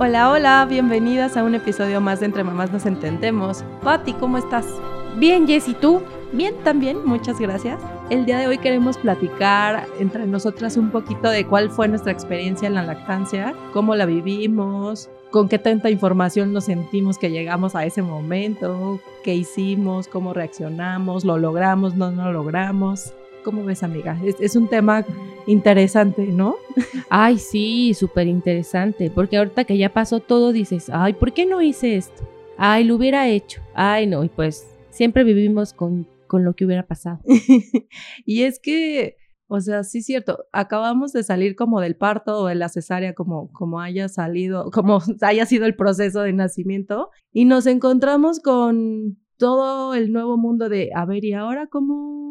Hola, hola, bienvenidas a un episodio más de Entre Mamás Nos Entendemos. Patti, ¿cómo estás? Bien, Jess, ¿y tú? Bien, también, muchas gracias. El día de hoy queremos platicar entre nosotras un poquito de cuál fue nuestra experiencia en la lactancia, cómo la vivimos, con qué tanta información nos sentimos que llegamos a ese momento, qué hicimos, cómo reaccionamos, lo logramos, no lo logramos. ¿Cómo ves, amiga? Es, un tema interesante, ¿no? Ay, sí, súper interesante, porque ahorita que ya pasó todo dices, ay, ¿por qué no hice esto? Ay, lo hubiera hecho. Ay, no, y pues siempre vivimos con, con lo que hubiera pasado. y es que, o sea, sí es cierto, acabamos de salir como del parto o de la cesárea, como, como haya salido, como haya sido el proceso de nacimiento, y nos encontramos con todo el nuevo mundo de, a ver, ¿y ahora cómo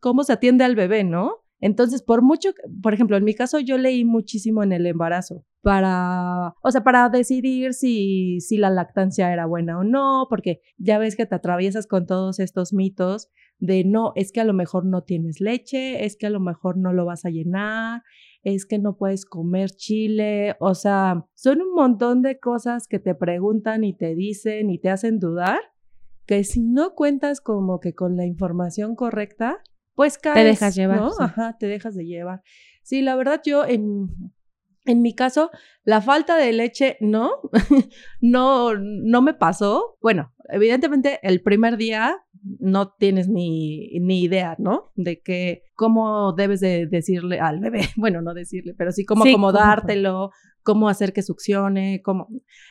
cómo se atiende al bebé, ¿no? Entonces, por mucho, por ejemplo, en mi caso yo leí muchísimo en el embarazo para, o sea, para decidir si, si la lactancia era buena o no, porque ya ves que te atraviesas con todos estos mitos de no, es que a lo mejor no tienes leche, es que a lo mejor no lo vas a llenar, es que no puedes comer chile, o sea, son un montón de cosas que te preguntan y te dicen y te hacen dudar, que si no cuentas como que con la información correcta, pues caes, Te dejas llevar. ¿no? Ajá, te dejas de llevar. Sí, la verdad yo en, en mi caso, la falta de leche no, no, no me pasó. Bueno, evidentemente el primer día no tienes ni, ni idea, ¿no? De que cómo debes de decirle al bebé, bueno, no decirle, pero sí cómo acomodártelo, cómo hacer que succione, cómo.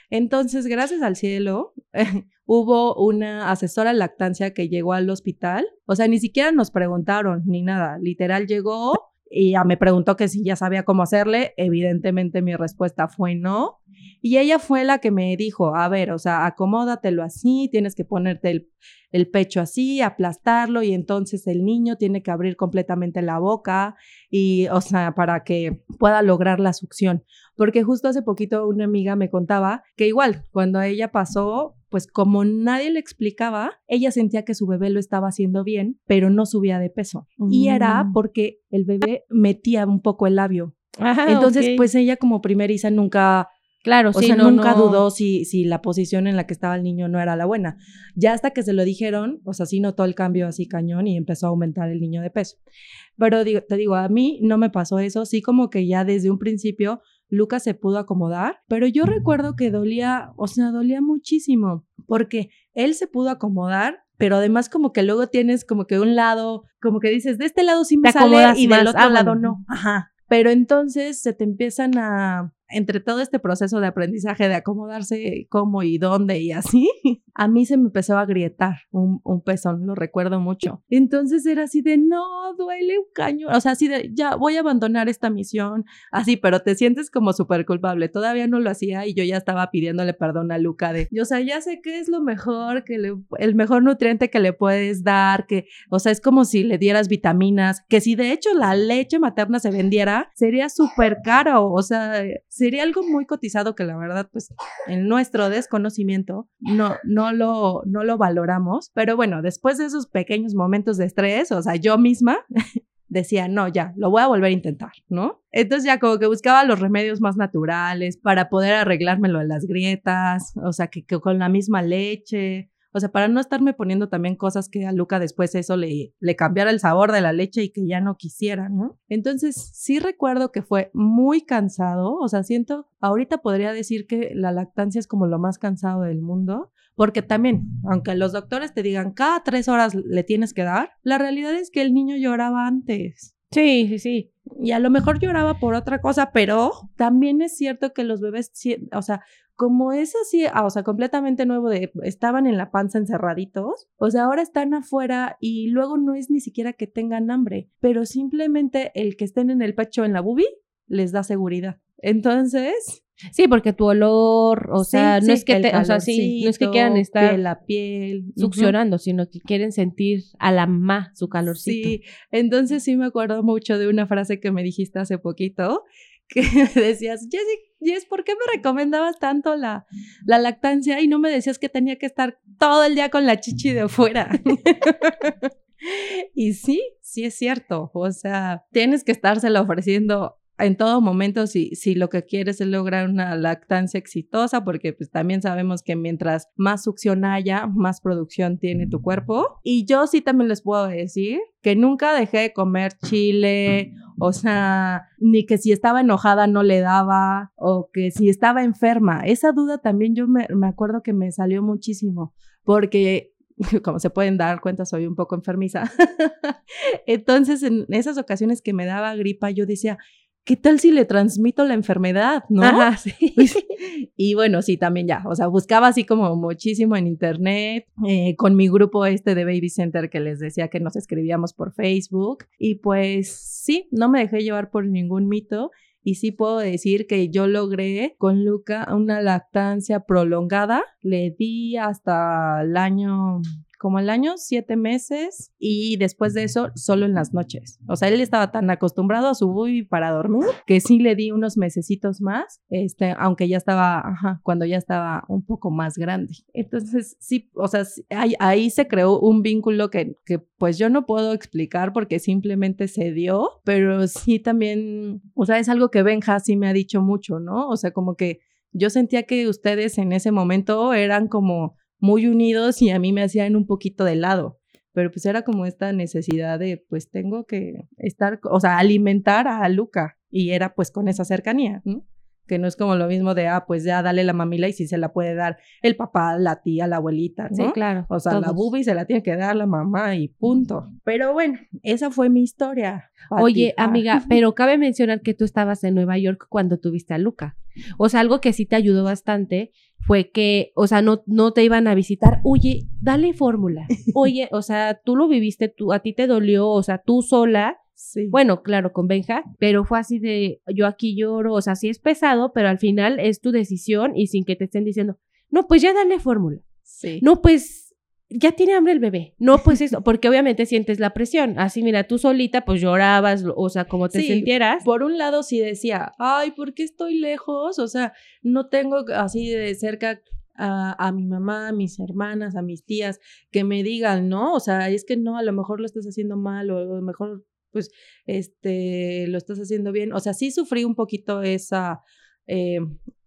Entonces, gracias al cielo, hubo una asesora lactancia que llegó al hospital, o sea, ni siquiera nos preguntaron ni nada, literal llegó y ya me preguntó que si ya sabía cómo hacerle, evidentemente mi respuesta fue no. Y ella fue la que me dijo, a ver, o sea, acomódatelo así, tienes que ponerte el, el, pecho así, aplastarlo y entonces el niño tiene que abrir completamente la boca y, o sea, para que pueda lograr la succión. Porque justo hace poquito una amiga me contaba que igual, cuando ella pasó, pues como nadie le explicaba, ella sentía que su bebé lo estaba haciendo bien, pero no subía de peso. Y era mm. porque el bebé metía un poco el labio. Entonces, pues ella como primeriza nunca Claro, o sea, nunca dudó si, si la posición en la que estaba el niño no era la buena. Ya hasta que se lo dijeron, o sea, sí notó el cambio así cañón y empezó a aumentar el niño de peso. Pero digo, te digo, a mí no me pasó eso, sí como que ya desde un principio Lucas se pudo acomodar, pero yo recuerdo que dolía, o sea, dolía muchísimo, porque él se pudo acomodar, pero además como que luego tienes como que un lado, como que dices, de este lado sí me sale y del otro ah, lado no. Ajá. Pero entonces se te empiezan a, entre todo este proceso de aprendizaje de acomodarse cómo y dónde y así, a mí se me empezó a grietar un, un, pezón, lo recuerdo mucho. Entonces era así de, no, duele un caño, o sea, así de, ya voy a abandonar esta misión, así, pero te sientes como súper culpable. Todavía no lo hacía y yo ya estaba pidiéndole perdón a Luca de, o sea, ya sé que es lo mejor, que le, el mejor nutriente que le puedes dar, que, o sea, es como si le dieras vitaminas, que si de hecho la leche materna se vendiera, sería súper caro, o sea, sería algo muy cotizado que la verdad, pues en nuestro desconocimiento no, no, lo, no lo valoramos. Pero bueno, después de esos pequeños momentos de estrés, o sea, yo misma decía, no, ya, lo voy a volver a intentar, ¿no? Entonces ya como que buscaba los remedios más naturales para poder arreglármelo en las grietas, o sea, que con la misma leche, o sea, para no estarme poniendo también cosas que a Luca después eso le, le cambiara el sabor de la leche y que ya no quisiera, ¿no? Entonces, sí recuerdo que fue muy cansado, o sea, siento, ahorita podría decir que la lactancia es como lo más cansado del mundo, porque también, aunque los doctores te digan cada tres horas le tienes que dar, la realidad es que el niño lloraba antes. Sí, sí, sí. Y a lo mejor lloraba por otra cosa, pero también es cierto que los bebés, o sea, como es así, ah, o sea, completamente nuevo estaban en la panza encerraditos, o sea, ahora están afuera y luego no es ni siquiera que tengan hambre, pero simplemente el que estén en el pecho en la bubi les da seguridad. Entonces, Sí, porque tu olor, o Sí, sea, no sí, es que te, o sea, sí, no es que quieran estar piel a piel, succionando, sino que quieren sentir a la mamá su calorcito. Sí, entonces sí me acuerdo mucho de una frase que me dijiste hace poquito, que me decías, Jessy, Jess, ¿por qué me recomendabas tanto la, la lactancia y no me decías que tenía que estar todo el día con la chichi de fuera? y sí, sí es cierto, o sea, tienes que estársela ofreciendo en todo momento si, si lo que quieres es lograr una lactancia exitosa, porque pues también sabemos que mientras más succión haya, más producción tiene tu cuerpo. Y yo sí también les puedo decir que nunca dejé de comer chile, o sea, ni que si estaba enojada no le daba, o que si estaba enferma. Esa duda también yo me, me acuerdo que me salió muchísimo, porque como se pueden dar cuenta, soy un poco enfermiza. Entonces, en esas ocasiones que me daba gripa, yo decía, ¿qué tal si le transmito la enfermedad? ¿No? Ajá, sí. Y bueno, sí, también ya, o sea, buscaba así como muchísimo en internet, eh, con mi grupo este de Baby Center que les decía que nos escribíamos por Facebook. Y pues sí, no me dejé llevar por ningún mito. Y sí puedo decir que yo logré con Luca una lactancia prolongada. Le di hasta el año como el año, siete meses, y después de eso, solo en las noches. O sea, él estaba tan acostumbrado a su bubi para dormir que sí le di unos mesecitos más, este, aunque ya estaba, ajá, cuando ya estaba un poco más grande. Entonces, sí, o sea, ahí, ahí se creó un vínculo que, que pues yo no puedo explicar porque simplemente se dio, pero sí también, o sea, es algo que Benja sí me ha dicho mucho, ¿no? O sea, como que yo sentía que ustedes en ese momento eran como muy unidos y a mí me hacían un poquito de lado. Pero pues era como esta necesidad de, pues tengo que estar, o sea, alimentar a Luca. Y era pues con esa cercanía, ¿no? Que no es como lo mismo de, ah, pues ya dale la mamila y si se la puede dar el papá, la tía, la abuelita, ¿no? Sí, claro. O sea, la bubi se la tiene que dar la mamá y punto. Pero bueno, esa fue mi historia. Oye, Ah. amiga, pero cabe mencionar que tú estabas en Nueva York cuando tuviste a Luca. O sea, algo que sí te ayudó bastante fue que, o sea, no, no te iban a visitar. Oye, dale fórmula. Oye, o sea, tú lo viviste, tú, a ti te dolió, o sea, tú sola. Sí. Bueno, claro, con Benja, pero fue así de yo aquí lloro, o sea, sí es pesado, pero al final es tu decisión y sin que te estén diciendo, no, pues ya dale fórmula. sí. No, pues ya tiene hambre el bebé. No, pues eso, porque obviamente sientes la presión. Así, mira, tú solita, pues llorabas, o sea, como te Sí, sintieras. Por un lado sí decía, ay, ¿por qué estoy lejos? O sea, no tengo así de cerca a, a mi mamá, a mis hermanas, a mis tías, que me digan, ¿no? O sea, es que no, a lo mejor lo estás haciendo mal o a lo mejor, pues, este, lo estás haciendo bien. O sea, sí sufrí un poquito esa... eh,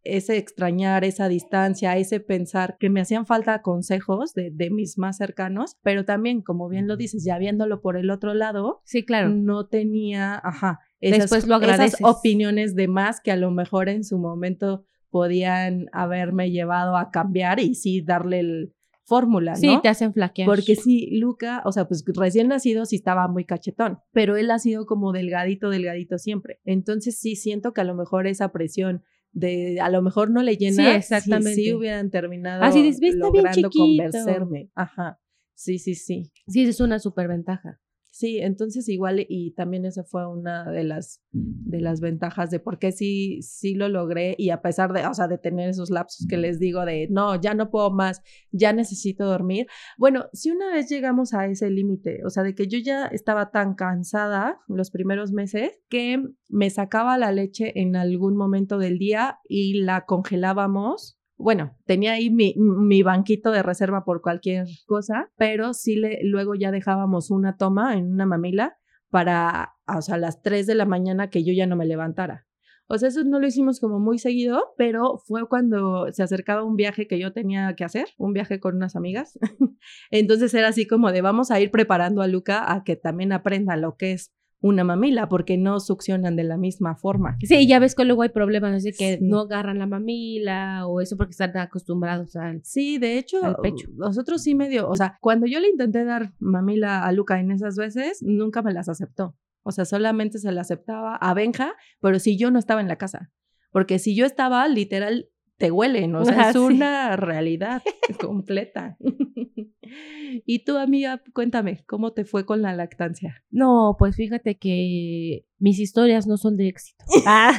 ese extrañar, esa distancia, ese pensar que me hacían falta consejos de, de mis más cercanos, pero también, como bien lo dices, ya viéndolo por el otro lado, Sí, claro. no tenía, ajá, esas, Después lo esas agradeces. opiniones de más que a lo mejor en su momento podían haberme llevado a cambiar y sí darle el fórmula, ¿no? Sí, te hacen flaquear. Porque sí, Luca, o sea, pues recién nacido sí estaba muy cachetón, pero él ha sido como delgadito, delgadito siempre. Entonces sí siento que a lo mejor esa presión de a lo mejor no le llena, Sí, sí, exactamente. sí hubieran terminado Así dices, "Ve, está bien logrando chiquito". convencerme. Ajá. Sí, sí, sí. Sí, es una superventaja. Sí, entonces igual y también esa fue una de las de las ventajas de por qué sí sí lo logré y a pesar de, o sea, de tener esos lapsos que les digo de no, ya no puedo más, ya necesito dormir. Bueno, si una vez llegamos a ese límite, o sea, de que yo ya estaba tan cansada los primeros meses que me sacaba la leche en algún momento del día y la congelábamos bueno, tenía ahí mi, banquito de reserva por cualquier cosa, pero sí le, luego ya dejábamos una toma en una mamila para, o sea, a las 3 de la mañana que yo ya no me levantara. O sea, eso no lo hicimos como muy seguido, pero fue cuando se acercaba un viaje que yo tenía que hacer, un viaje con unas amigas. Entonces era así como de vamos a ir preparando a Luca a que también aprenda lo que es una mamila, porque no succionan de la misma forma. Sí, ya ves que luego hay problemas, así que Sí. no agarran la mamila o eso porque están acostumbrados al... Sí, de hecho, Al pecho. nosotros sí medio, o sea, cuando yo le intenté dar mamila a Luca en esas veces, nunca me las aceptó. O sea, solamente se la aceptaba a Benja, pero si yo no estaba en la casa. Porque si yo estaba, literal, te huelen, o sea, es sí. una realidad completa. y tú, amiga, cuéntame, ¿cómo te fue con la lactancia? No, pues fíjate que mis historias no son de éxito. Ah.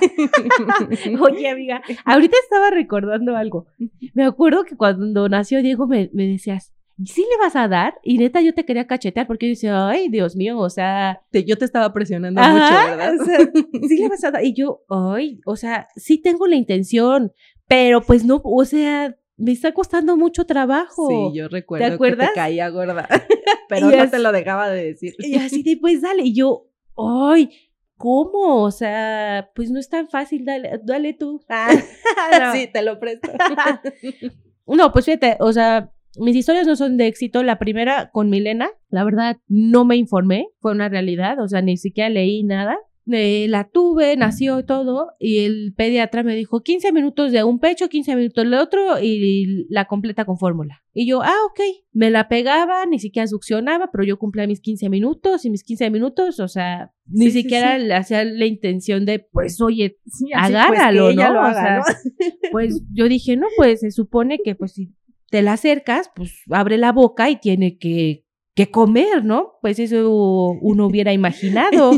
Oye, amiga, ahorita estaba recordando algo. Me acuerdo que cuando nació Diego me, me decías, ¿sí le vas a dar? Y neta yo te quería cachetear porque yo decía, ay, Dios mío, o sea, Te- yo te estaba presionando Ajá, mucho, ¿verdad? o sea, sí le vas a dar. Y yo, ay, o sea, sí tengo la intención, pero pues no, o sea, me está costando mucho trabajo. Sí, yo recuerdo que acuerdas? te caía gorda, pero Y no te lo dejaba de decir. Y así de, pues dale. Y yo, ay, ¿cómo? O sea, pues no es tan fácil, dale, dale tú. No. Sí, te lo presto. No, pues fíjate, o sea, mis historias no son de éxito. La primera con Milena, la verdad, no me informé, fue una realidad, o sea, ni siquiera leí nada. Eh, la tuve, nació y todo, y el pediatra me dijo 15 minutos de un pecho, 15 minutos del otro, y la completa con fórmula. Y yo, ah, ok, me la pegaba, ni siquiera succionaba, pero yo cumplía mis 15 minutos, y mis 15 minutos, o sea, ni Sí, siquiera sí. le hacía la intención de, pues, oye, agárralo, pues, ella ¿no? lo O sea, ¿no? pues yo dije, no, pues se supone que pues si te la acercas, pues abre la boca y tiene que, que comer, ¿no? Pues eso uno hubiera imaginado.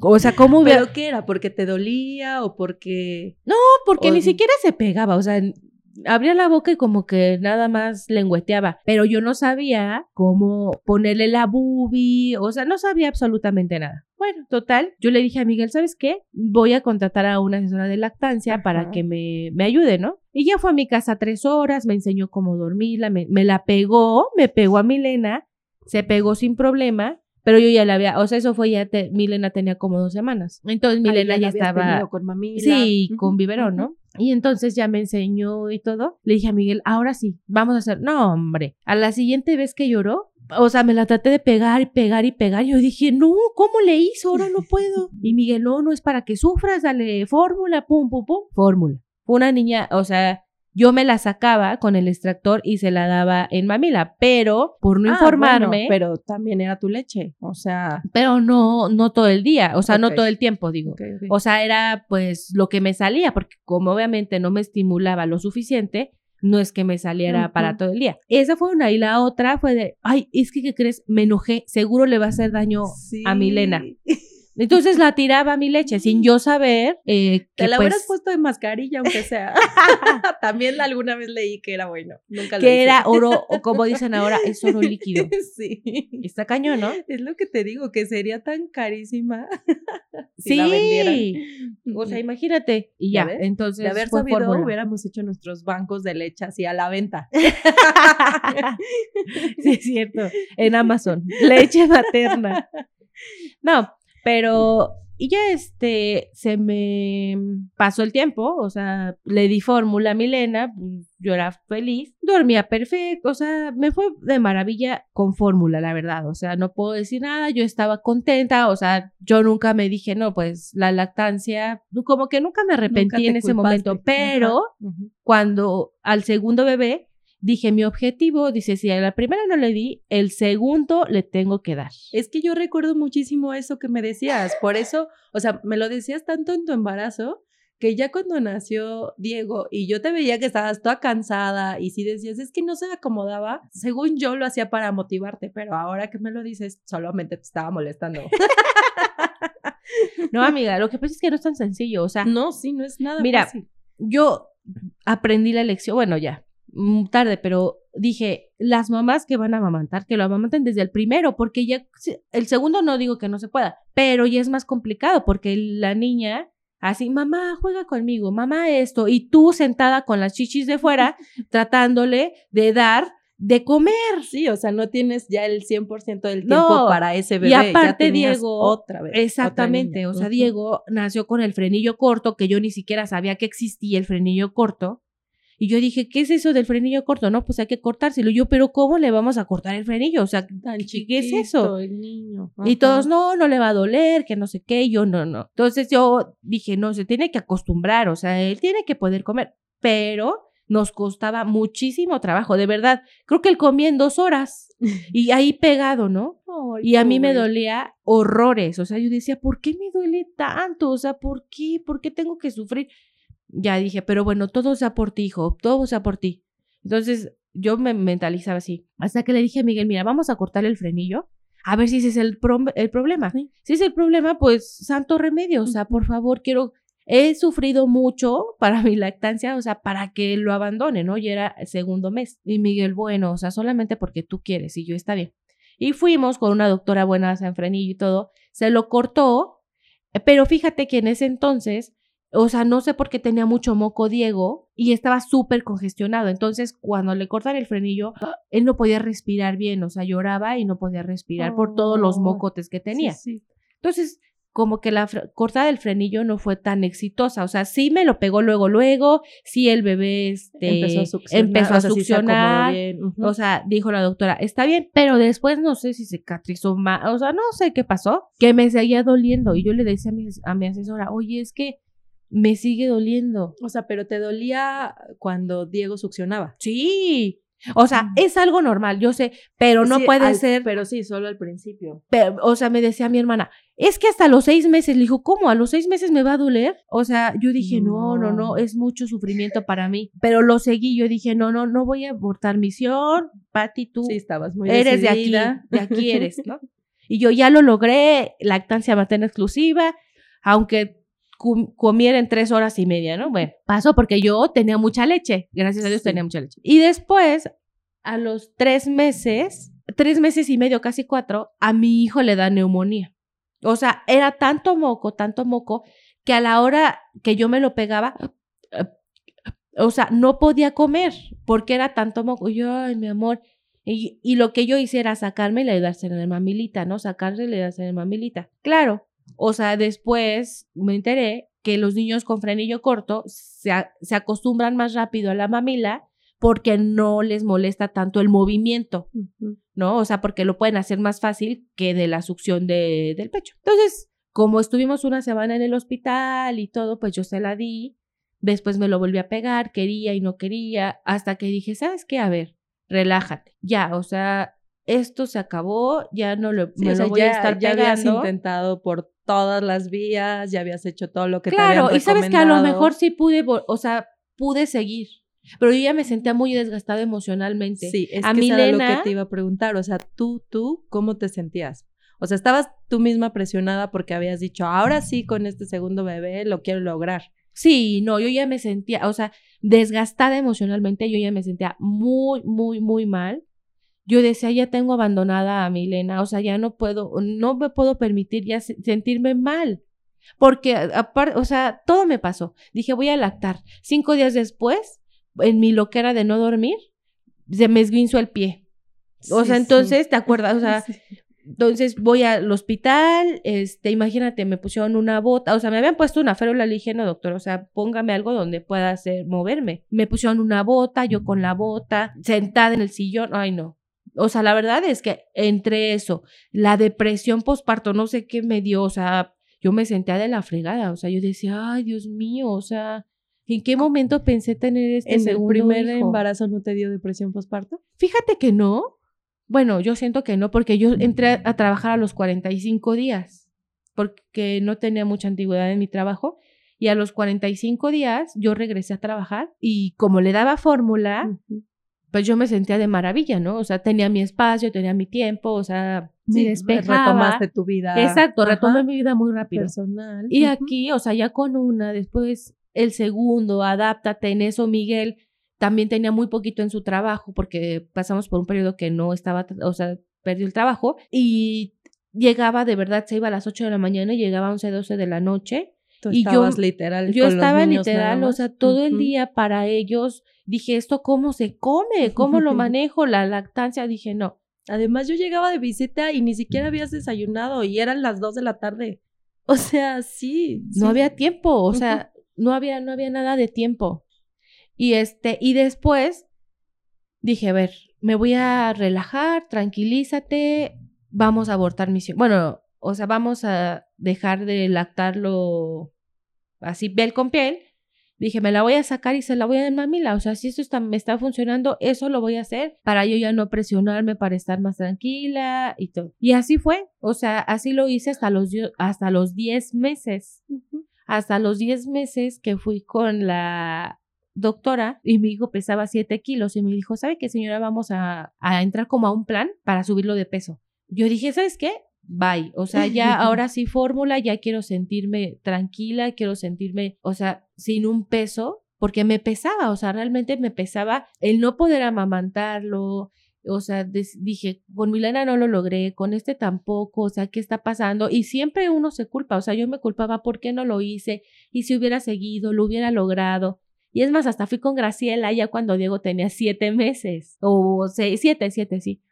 O sea, ¿cómo hubiera...? ¿Pero qué era? ¿Porque te dolía o porque...? porque o- ni siquiera se pegaba, o sea, abría la boca y como que nada más lengüeteaba, pero yo no sabía cómo ponerle la bubi, o sea, no sabía absolutamente nada. Bueno, total, yo le dije a Miguel, ¿sabes qué? Voy a contratar a una asesora de lactancia para que me, me ayude, ¿no? Y ya fue a mi casa tres horas, me enseñó cómo dormirla, me, me la pegó, me pegó a Milena, se pegó sin problema, pero yo ya la había, o sea, eso fue ya, te- Milena tenía como dos semanas. Entonces Milena Ay, ya estaba... con mamila. Sí, con biberón. ¿no? Y entonces ya me enseñó y todo. Le dije a Miguel, ahora sí, vamos a hacer. No, hombre. A la siguiente vez que lloró, o sea, me la traté de pegar y pegar y pegar. Yo dije, no, ¿cómo le hizo? Ahora no puedo. Y Miguel, no, no es para que sufras, dale fórmula, pum, pum, pum. Fórmula. Una niña, o sea, yo me la sacaba con el extractor y se la daba en mamila, pero por no Ah, informarme, bueno, pero también era tu leche, o sea... pero no, no todo el día, o sea, no todo el tiempo, digo. ok, ok. O sea, era pues lo que me salía, porque como obviamente no me estimulaba lo suficiente, no es que me saliera para todo el día. Esa fue una. Y la otra fue de, ay, es que, ¿qué crees? Me enojé, seguro le va a hacer daño a Milena. Entonces la tiraba mi leche sin yo saber eh, que la pues, hubieras puesto de mascarilla, aunque sea. También alguna vez leí que era bueno. Nunca lo que hice. era oro, o como dicen ahora, es oro líquido. sí. Está cañón, ¿no? Es lo que te digo, que sería tan carísima. si sí. la vendieran. O sea, imagínate. Y ¿Ya entonces de haber sabido, fórmula. hubiéramos hecho nuestros bancos de leche así a la venta. sí, es cierto. En Amazon. Leche materna. No, pero. Y ya este, se me pasó el tiempo, o sea, le di fórmula a Milena, pues, yo era feliz, dormía perfecto, o sea, me fue de maravilla con fórmula, la verdad, o sea, no puedo decir nada, yo estaba contenta, o sea, yo nunca me dije, no, pues la lactancia, como que nunca me arrepentí Nunca en ese momento, pero cuando al segundo bebé dije mi objetivo, dice, si a la primera no le di, el segundo le tengo que dar. Es que yo recuerdo muchísimo eso que me decías. Por eso, o sea, me lo decías tanto en tu embarazo que ya cuando nació Diego y yo te veía que estabas toda cansada y si decías, es que no se acomodaba, según yo lo hacía para motivarte, pero ahora que me lo dices, solamente te estaba molestando. No, amiga, lo que pasa es que no es tan sencillo, o sea, no, sí, no es nada Mira, fácil. yo aprendí la lección, bueno, ya, tarde, pero dije, las mamás que van a amamantar, que lo amamanten desde el primero, porque ya, el segundo no digo que no se pueda, pero ya es más complicado, porque la niña, así, mamá, juega conmigo, mamá esto, y tú sentada con las chichis de fuera, tratándole de dar de comer. Sí, o sea, no tienes ya el 100% del No, tiempo para ese bebé. y aparte, Diego, otra vez. Exactamente, o sea. Diego nació con el frenillo corto, que yo ni siquiera sabía que existía el frenillo corto. Y yo dije, ¿qué es eso del frenillo corto? No, pues hay que cortárselo. Y yo, pero ¿cómo le vamos a cortar el frenillo? O sea, Tan ¿qué chiquito es eso? el niño. Y todos, no, no le va a doler, que no sé qué, y yo no, no. Entonces yo dije, no, se tiene que acostumbrar, o sea, él tiene que poder comer, pero nos costaba muchísimo trabajo, de verdad. Creo que él comía en dos horas y ahí pegado, ¿no? Y a mí me dolía horrores, o sea, yo decía, ¿por qué me duele tanto? O sea, ¿por qué? ¿Por qué tengo que sufrir? Ya dije, pero bueno, todo sea por ti, hijo, todo sea por ti. Entonces yo me mentalizaba así, hasta que le dije a Miguel, mira, vamos a cortar el frenillo, a ver si ese es el, el problema. Si es el problema, pues santo remedio, o sea, por favor, quiero, he sufrido mucho para mi lactancia, o sea, para que lo abandone, ¿no? Y era segundo mes. Y Miguel, bueno, o sea, solamente porque tú quieres, y yo está bien. Y fuimos con una doctora buena, San Frenillo y todo, se lo cortó, pero fíjate que en ese entonces o sea, no sé por qué tenía mucho moco Diego y estaba súper congestionado. Entonces, cuando le cortan el frenillo, él no podía respirar bien, o sea, lloraba y no podía respirar por todos los oh, mocotes que tenía. Entonces, como que la cortada del frenillo no fue tan exitosa. O sea, sí me lo pegó luego, luego, sí el bebé este, empezó a succionar. o, sea, dijo la doctora, está bien, pero después no sé si cicatrizó más, o sea, no sé qué pasó, que me seguía doliendo. Y yo le decía a mi, a mi asesora, oye, es que me sigue doliendo. O sea, pero te dolía cuando Diego succionaba. Sí. O sea, mm. es algo normal, yo sé, pero no puede ser. Pero sí, solo al principio. o sea, me decía mi hermana, es que hasta los seis meses, le dijo, ¿cómo? ¿A los seis meses me va a doler? O sea, yo dije, no, no, no, es mucho sufrimiento para mí. Pero lo seguí, yo dije, no, no, no voy a abortar misión. Pati, tú sí, estabas muy eres de aquí, de aquí eres, ¿no? Y yo ya lo logré, lactancia materna exclusiva, aunque comiera en tres horas y media, ¿no? Bueno, pasó porque yo tenía mucha leche, gracias a Dios tenía mucha leche. Y después, a los tres meses, tres meses y medio, casi cuatro, a mi hijo le da neumonía. O sea, era tanto moco, tanto moco, que a la hora que yo me lo pegaba, o sea, no podía comer porque era tanto moco. yo, ay, mi amor. Y, y, lo que yo hice era sacarme y le ayudarse en el mamilita, ¿no? Sacarle y le ayudarse en el mamilita. Claro, o sea, después me enteré que los niños con frenillo corto se, se acostumbran más rápido a la mamila porque no les molesta tanto el movimiento, ¿no? O sea, porque lo pueden hacer más fácil que de la succión de, del pecho. Entonces, como estuvimos una semana en el hospital y todo, pues yo se la di. Después me lo volví a pegar, quería y no quería, hasta que dije, ¿sabes qué? A ver, relájate. Ya, o sea, esto se acabó, ya no lo, me lo voy a estar ya habías intentado por todas las vías, ya habías hecho todo lo que claro, te y sabes que a lo mejor sí pude, o sea, pude seguir, pero yo ya me sentía muy desgastada emocionalmente. Sí, es a que era lo que te iba a preguntar, o sea, tú, tú, ¿cómo te sentías? O sea, estabas tú misma presionada porque habías dicho, ahora sí, con este segundo bebé lo quiero lograr. Sí, no, yo ya me sentía, o sea, desgastada emocionalmente, yo ya me sentía muy, muy, muy mal yo decía, ya tengo abandonada a Milena, o sea, ya no puedo, no me puedo permitir ya sentirme mal. Porque, aparte, o sea, todo me pasó. Dije, voy a lactar. Cinco días después, en mi loquera de no dormir, se me esguinzó el pie. O sea, entonces, ¿te acuerdas? O sea, entonces voy al hospital, este, imagínate, me pusieron una bota, o sea, me habían puesto una férula, le dije, no, doctor, o sea, póngame algo donde pueda hacer, moverme. Me pusieron una bota, yo con la bota, sentada en el sillón, ay, no. O sea, la verdad es que entre eso, la depresión postparto, no sé qué me dio, o sea, yo me sentía de la fregada, o sea, yo decía, ay, Dios mío, o sea, ¿en qué momento pensé tener este ¿En el primer embarazo no te dio depresión postparto? Fíjate que no. Bueno, yo siento que no, porque yo entré a trabajar a los 45 días, porque no tenía mucha antigüedad en mi trabajo. Y a los 45 días yo regresé a trabajar y como le daba fórmula, pues yo me sentía de maravilla, ¿no? O sea, tenía mi espacio, tenía mi tiempo, o sea, me despejaba. Retomaste tu vida. Exacto, retomé mi vida muy rápido. Personal. Y aquí, o sea, ya con una, después el segundo, adáptate en eso, Miguel también tenía muy poquito en su trabajo porque pasamos por un periodo que no estaba, o sea, perdió el trabajo y llegaba de verdad, se iba a las 8 de la mañana y llegaba a 11, 12 de la noche. Y yo, literal. Yo estaba literal, o sea, todo el día para ellos Dije, ¿esto cómo se come? ¿Cómo lo manejo? La lactancia, dije, no. Además, yo llegaba de visita y ni siquiera habías desayunado y eran las dos de la tarde. O sea, sí. No había tiempo, o sea, no había, no había nada de tiempo. Y este, y después dije, a ver, me voy a relajar, tranquilízate, vamos a abortar misión. Bueno, o sea, vamos a dejar de lactarlo así piel con piel Dije, me la voy a sacar y se la voy a dar mamila. O sea, si esto está, me está funcionando, eso lo voy a hacer para yo ya no presionarme, para estar más tranquila y todo. Y así fue. O sea, así lo hice hasta los, hasta los 10 meses. hasta los 10 meses que fui con la doctora y mi hijo pesaba 7 kilos y me dijo, ¿sabe qué señora? Vamos a, a entrar como a un plan para subirlo de peso. Yo dije, ¿sabes qué? Bye. O sea, ya ahora sí fórmula, ya quiero sentirme tranquila, quiero sentirme, o sea, sin un peso, porque me pesaba, o sea, realmente me pesaba el no poder amamantarlo, o sea, dije, con Milena no lo logré, con este tampoco, o sea, ¿qué está pasando? Y siempre uno se culpa, o sea, yo me culpaba, ¿por qué no lo hice? Y si hubiera seguido, lo hubiera logrado. Y es más, hasta fui con Graciela ya cuando Diego tenía siete meses, o seis, siete, siete, sí.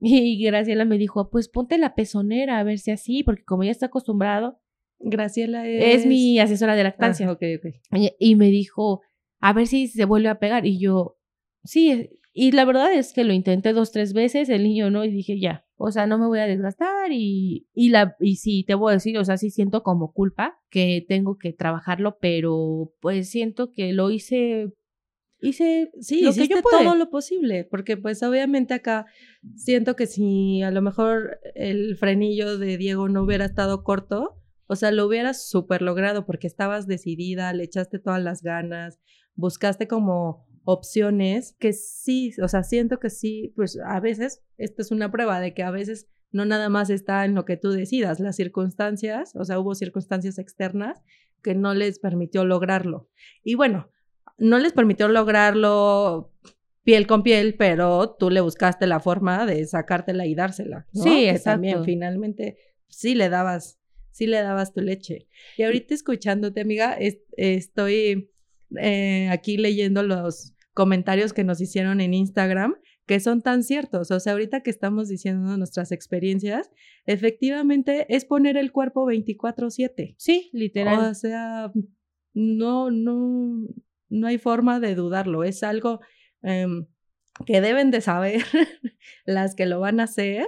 Y Graciela me dijo, pues ponte la pezonera a ver si así, porque como ya está acostumbrado. Graciela es... Es mi asesora de lactancia. Ah, ok, ok. Y, y me dijo, a ver si se vuelve a pegar. Y yo, sí, y la verdad es que lo intenté dos, tres veces, el niño no, y dije, ya, o sea, no me voy a desgastar y, y, la, y sí, te voy a decir, o sea, sí siento como culpa que tengo que trabajarlo, pero pues siento que lo hice, hice, sí, lo que yo pude. todo lo posible, porque pues obviamente acá siento que si a lo mejor el frenillo de Diego no hubiera estado corto, o sea, lo hubieras súper logrado porque estabas decidida, le echaste todas las ganas, buscaste como opciones que sí, o sea, siento que sí, pues a veces, esto es una prueba de que a veces no nada más está en lo que tú decidas, las circunstancias, o sea, hubo circunstancias externas que no les permitió lograrlo. Y bueno, no les permitió lograrlo piel con piel, pero tú le buscaste la forma de sacártela y dársela. ¿no? Sí, que exacto. También finalmente sí le dabas, sí le dabas tu leche. Y ahorita escuchándote, amiga, es, estoy eh, aquí leyendo los comentarios que nos hicieron en Instagram que son tan ciertos. O sea, ahorita que estamos diciendo nuestras experiencias, efectivamente es poner el cuerpo 24/7. Sí, literal. O sea, no, no, no hay forma de dudarlo. Es algo um, que deben de saber las que lo van a hacer,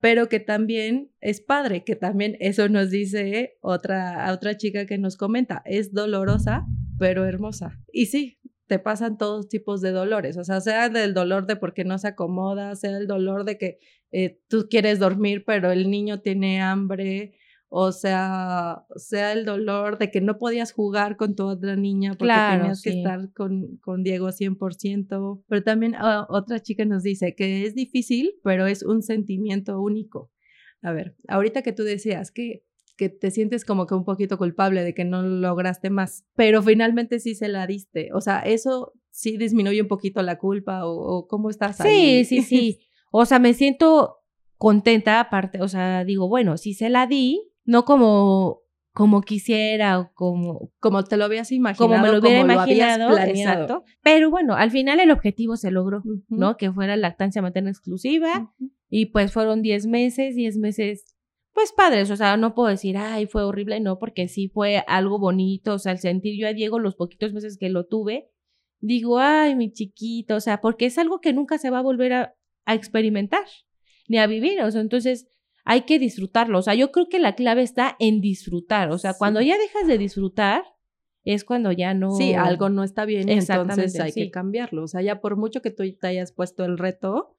pero que también es padre, que también eso nos dice otra, otra chica que nos comenta, es dolorosa, pero hermosa. Y sí, te pasan todos tipos de dolores, o sea, sea del dolor de porque no se acomoda, sea el dolor de que eh, tú quieres dormir, pero el niño tiene hambre, o sea, sea el dolor de que no podías jugar con tu otra niña porque Claro, tenías que sí. estar con, con Diego 100%, pero también ah, otra chica nos dice que es difícil, pero es un sentimiento único. A ver, ahorita que tú decías que que te sientes como que un poquito culpable de que no lograste más, pero finalmente sí se la diste. O sea, eso sí disminuye un poquito la culpa o, o cómo estás Sí, ahí. sí, sí. O sea, me siento contenta aparte, o sea, digo, bueno, si se la di, no como como quisiera o como como te lo habías imaginado, como me lo hubiera imaginado, planeado. exacto. Pero bueno, al final el objetivo se logró, Ujú. ¿no? Que fuera lactancia materna exclusiva Ujú. y pues fueron 10 meses, 10 meses pues padres, o sea, no puedo decir, ay, fue horrible, no, porque sí fue algo bonito, o sea, al sentir yo a Diego los poquitos meses que lo tuve, digo, ay, mi chiquito, o sea, porque es algo que nunca se va a volver a, a experimentar, ni a vivir, o sea, entonces hay que disfrutarlo, o sea, yo creo que la clave está en disfrutar, o sea, Sí. cuando ya dejas de disfrutar, es cuando ya no... Sí, algo no está bien entonces hay sí. que cambiarlo. O sea, ya por mucho que tú te hayas puesto el reto,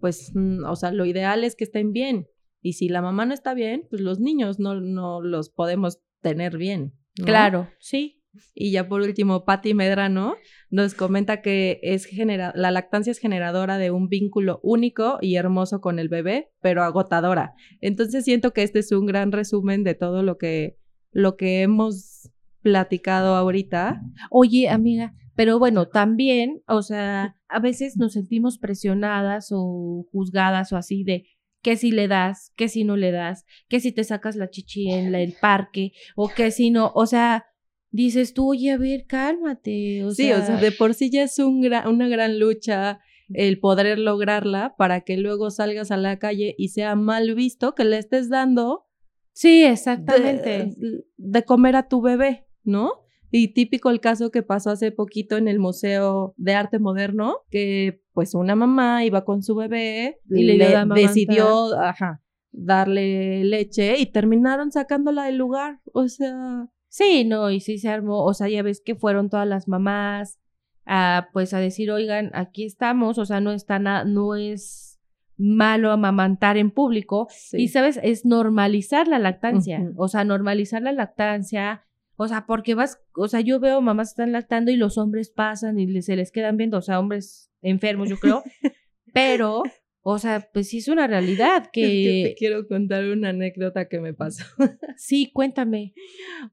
pues, mm, o sea, lo ideal es que estén bien. Y si la mamá no está bien, pues los niños no, no los podemos tener bien. ¿no? Claro, sí. Y ya por último, Patti Medrano nos comenta que es genera la lactancia es generadora de un vínculo único y hermoso con el bebé, pero agotadora. Entonces siento que este es un gran resumen de todo lo que, lo que hemos platicado ahorita. Oye, amiga, pero bueno, también, o sea, a veces nos sentimos presionadas o juzgadas o así de que si le das, que si no le das, que si te sacas la chichi en el parque o que si no, o sea, dices tú, oye, a ver, cálmate, o sí, sea, o sea, de por sí ya es un una gran lucha el poder lograrla para que luego salgas a la calle y sea mal visto que le estés dando sí, exactamente. de comer a tu bebé, ¿no? Y típico el caso que pasó hace poquito en el Museo de Arte Moderno, que pues una mamá iba con su bebé Y le decidió ajá, darle leche y terminaron sacándola del lugar. O sea, Sí, no, y sí se armó, o sea, ya ves que fueron todas las mamás a pues a decir, oigan, aquí estamos, o sea, no está nada, no es malo amamantar en público, sí. Y sabes, es normalizar la lactancia, o sea, normalizar la lactancia, O sea, porque vas, o sea, yo veo mamás están lactando y los hombres pasan y se les quedan viendo, o sea, hombres enfermos, yo creo. Pero o sea, pues sí es una realidad que... te quiero contar una anécdota que me pasó. sí, cuéntame.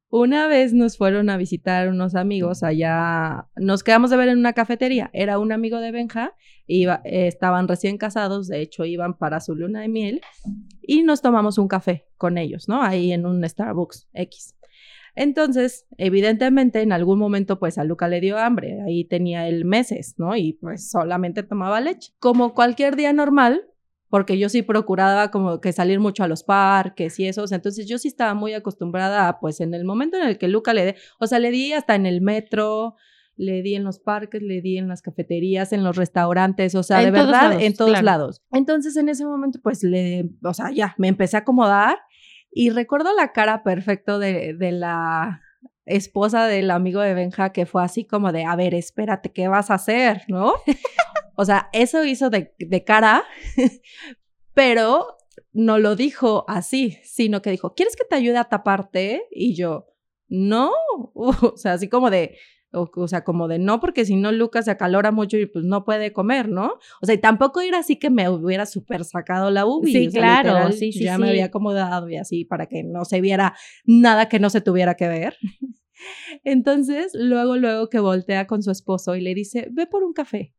Una vez nos fueron a visitar unos amigos allá, nos quedamos de ver en una cafetería. Era un amigo de Benja, iba, estaban recién casados, de hecho iban para su luna de miel, y nos tomamos un café con ellos, ¿no? Ahí en un Starbucks X. Entonces, evidentemente, en algún momento, pues a Luca le dio hambre. Ahí tenía el meses, ¿no? Y pues solamente tomaba leche. Como cualquier día normal, porque yo sí procuraba como que salir mucho a los parques y esos, entonces yo sí estaba muy acostumbrada pues en el momento en el que Luca le dé, o sea, le di hasta en el metro, le di en los parques, le di en las cafeterías, en los restaurantes, o sea, de verdad, en todos lados. Entonces en ese momento pues le, o sea, ya, me empecé a acomodar y recuerdo la cara perfecto de, de la esposa del amigo de Benja que fue así como de, a ver, espérate, ¿qué vas a hacer? ¿No? o sea, eso hizo de, de cara, pero no lo dijo así, sino que dijo, ¿quieres que te ayude a taparte? Y yo, no, o sea, así como de, o, sea, como de no, porque si no Lucas se acalora mucho y pues no puede comer, ¿no? O sea, y tampoco ir así que me hubiera súper sacado la ubi. Sí, claro, sí, sí. Ya me había acomodado y así para que no se viera nada que no se tuviera que ver. Entonces, luego, luego que voltea con su esposo y le dice, ve por un café.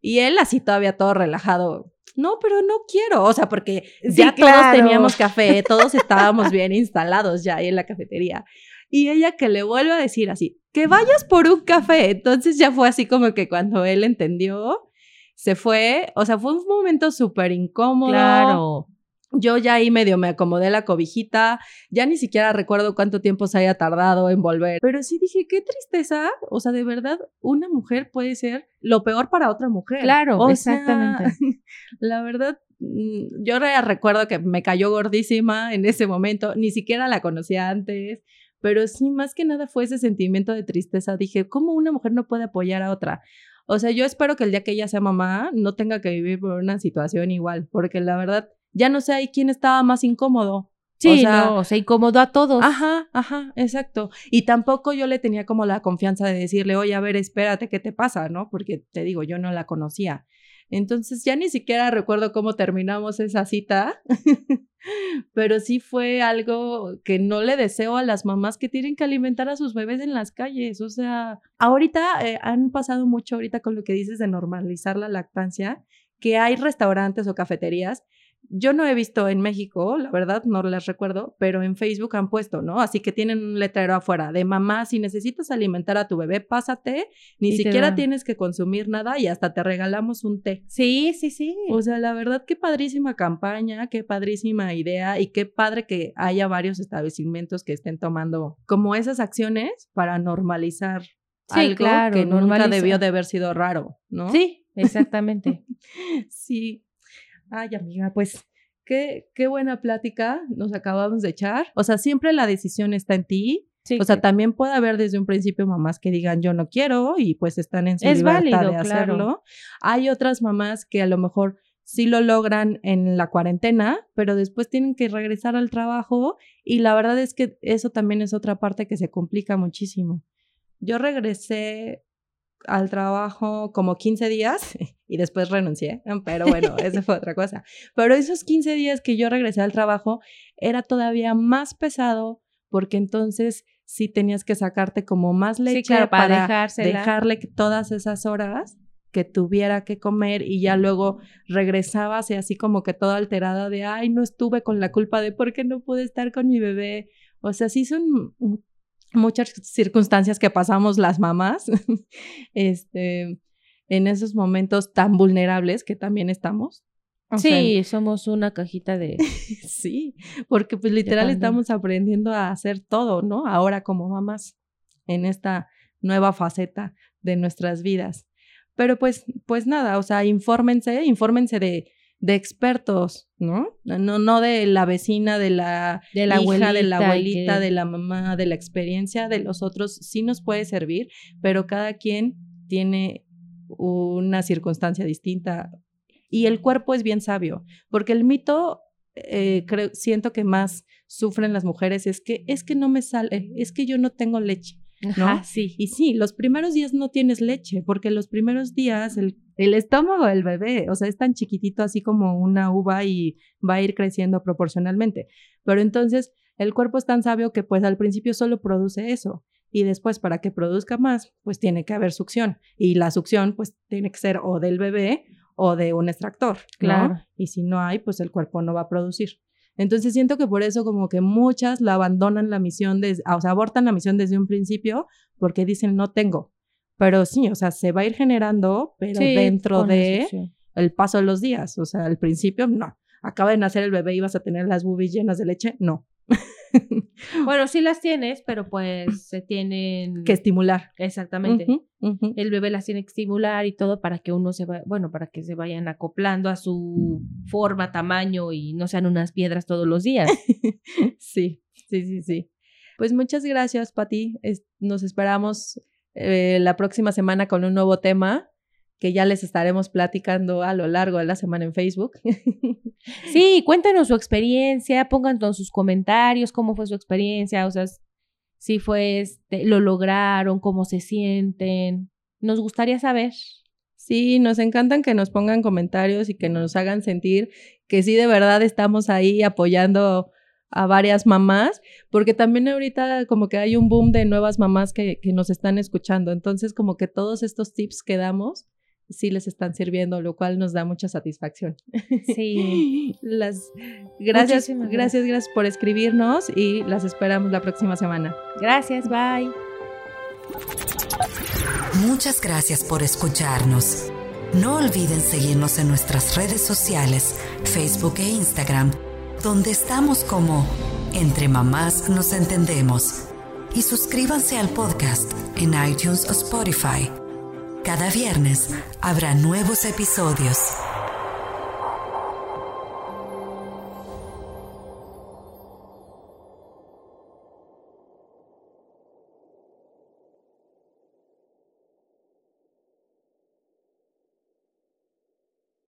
Y él así todavía todo relajado, no, pero no quiero, o sea, porque ya todos teníamos café, todos estábamos bien instalados ya ahí en la cafetería. Y ella que le vuelve a decir así, que vayas por un café. Entonces ya fue así como que cuando él entendió, se fue, o sea, fue un momento súper incómodo. Claro. Yo ya ahí medio me acomodé la cobijita, ya ni siquiera recuerdo cuánto tiempo se haya tardado en volver, pero sí dije, qué tristeza, o sea, de verdad, una mujer puede ser lo peor para otra mujer. Claro, exactamente. la verdad, mm, yo recuerdo que me cayó gordísima en ese momento, ni siquiera la conocía antes, pero sí, más que nada fue ese sentimiento de tristeza. Dije, ¿cómo una mujer no puede apoyar a otra? O sea, yo espero que el día que ella sea mamá no tenga que vivir por una situación igual, porque la verdad, ya no sé ahí quién estaba más incómodo. Sí, o sea, no, se incomodó a todos. Ajá, ajá, exacto. Y tampoco yo le tenía como la confianza de decirle, oye, a ver, espérate, ¿qué te pasa? ¿No? Porque te digo, yo no la conocía. Entonces ya ni siquiera recuerdo cómo terminamos esa cita, pero sí fue algo que no le deseo a las mamás que tienen que alimentar a sus bebés en las calles. O sea, ahorita eh, han pasado mucho ahorita con lo que dices de normalizar la lactancia, que hay restaurantes o cafeterías yo no he visto en México, la verdad, no les recuerdo, pero en Facebook han puesto, ¿no? Así que tienen un letrero afuera de mamá, si necesitas alimentar a tu bebé, pásate, ni siquiera tienes que consumir nada y hasta te regalamos un té. Sí, sí, sí. O sea, la verdad, qué padrísima campaña, qué padrísima idea y qué padre que haya varios establecimientos que estén tomando como esas acciones para normalizar algo claro, que nunca debió de haber sido raro, ¿no? Sí, exactamente. sí. Ay, amiga, pues qué, qué buena plática nos acabamos de echar. O sea, siempre la decisión está en ti. o sea, también puede haber desde un principio mamás que digan yo no quiero y pues están en su es libertad de hacerlo. Hay otras mamás que a lo mejor sí lo logran en la cuarentena, pero después tienen que regresar al trabajo y la verdad es que eso también es otra parte que se complica muchísimo. Yo regresé al trabajo como 15 días y después renuncié, pero bueno, eso fue otra cosa. Pero esos 15 días que yo regresé al trabajo era todavía más pesado porque entonces sí tenías que sacarte como más leche para, dejarle todas esas horas que tuviera que comer y ya luego regresabas y así como que toda alterada de, ay, no estuve con la culpa de por qué no pude estar con mi bebé. O sea, sí son muchas circunstancias que pasamos las mamás, este, en esos momentos tan vulnerables que también estamos. sí, somos una cajita de... sí, porque pues literal estamos aprendiendo a hacer todo, ¿no? Ahora como mamás, en esta nueva faceta de nuestras vidas. Pero pues, pues nada, o sea, infórmense, infórmense de de expertos, ¿no? No, no de la vecina, de la, de la hija, de la abuelita, de la mamá, de la experiencia de los otros, sí nos puede servir, pero cada quien tiene una circunstancia distinta. Y el cuerpo es bien sabio, porque el mito eh, creo, siento que más sufren las mujeres es que es que no me sale, es que yo no tengo leche. ¿No? Ajá, sí. Y sí, los primeros días no tienes leche, porque los primeros días el, el estómago del bebé, o sea, es tan chiquitito así como una uva y va a ir creciendo proporcionalmente. Pero entonces el cuerpo es tan sabio que pues al principio solo produce eso. Y después, para que produzca más, pues tiene que haber succión. Y la succión, pues tiene que ser o del bebé o de un extractor. ¿no? Claro. Y si no hay, pues el cuerpo no va a producir. Entonces siento que por eso como que muchas la abandonan la misión, des- o sea, abortan la misión desde un principio porque dicen no tengo. Pero sí, o sea, se va a ir generando, pero Sí, dentro de el paso de los días. O sea, al principio no. Acaba de nacer el bebé y vas a tener las boobies llenas de leche. No. Bueno, sí las tienes, pero pues se tienen... que estimular. Exactamente. El bebé las tiene que estimular y todo para que uno se va, bueno, para que se vayan acoplando a su forma, tamaño y no sean unas piedras todos los días. Sí, sí, sí, sí. Pues muchas gracias, Pati. Es- Nos esperamos eh, la próxima semana con un nuevo tema que ya les estaremos platicando a lo largo de la semana en Facebook. Sí, cuéntenos su experiencia, pongan todos sus comentarios, cómo fue su experiencia, o sea, si fue, este, lo lograron, cómo se sienten. Nos gustaría saber. Sí, nos encantan que nos pongan comentarios y que nos hagan sentir que sí de verdad estamos ahí apoyando a varias mamás, porque también ahorita como que hay un boom de nuevas mamás que, que nos están escuchando, entonces como que todos estos tips que damos sí les están sirviendo, lo cual nos da mucha satisfacción. Sí. Las gracias, Muchísimas gracias, gracias por escribirnos y las esperamos la próxima semana. Gracias, bye. Muchas gracias por escucharnos. No olviden seguirnos en nuestras redes sociales, Facebook e Instagram, donde estamos como Entre Mamás Nos Entendemos. Y suscríbanse al podcast en iTunes o Spotify. Cada viernes habrá nuevos episodios.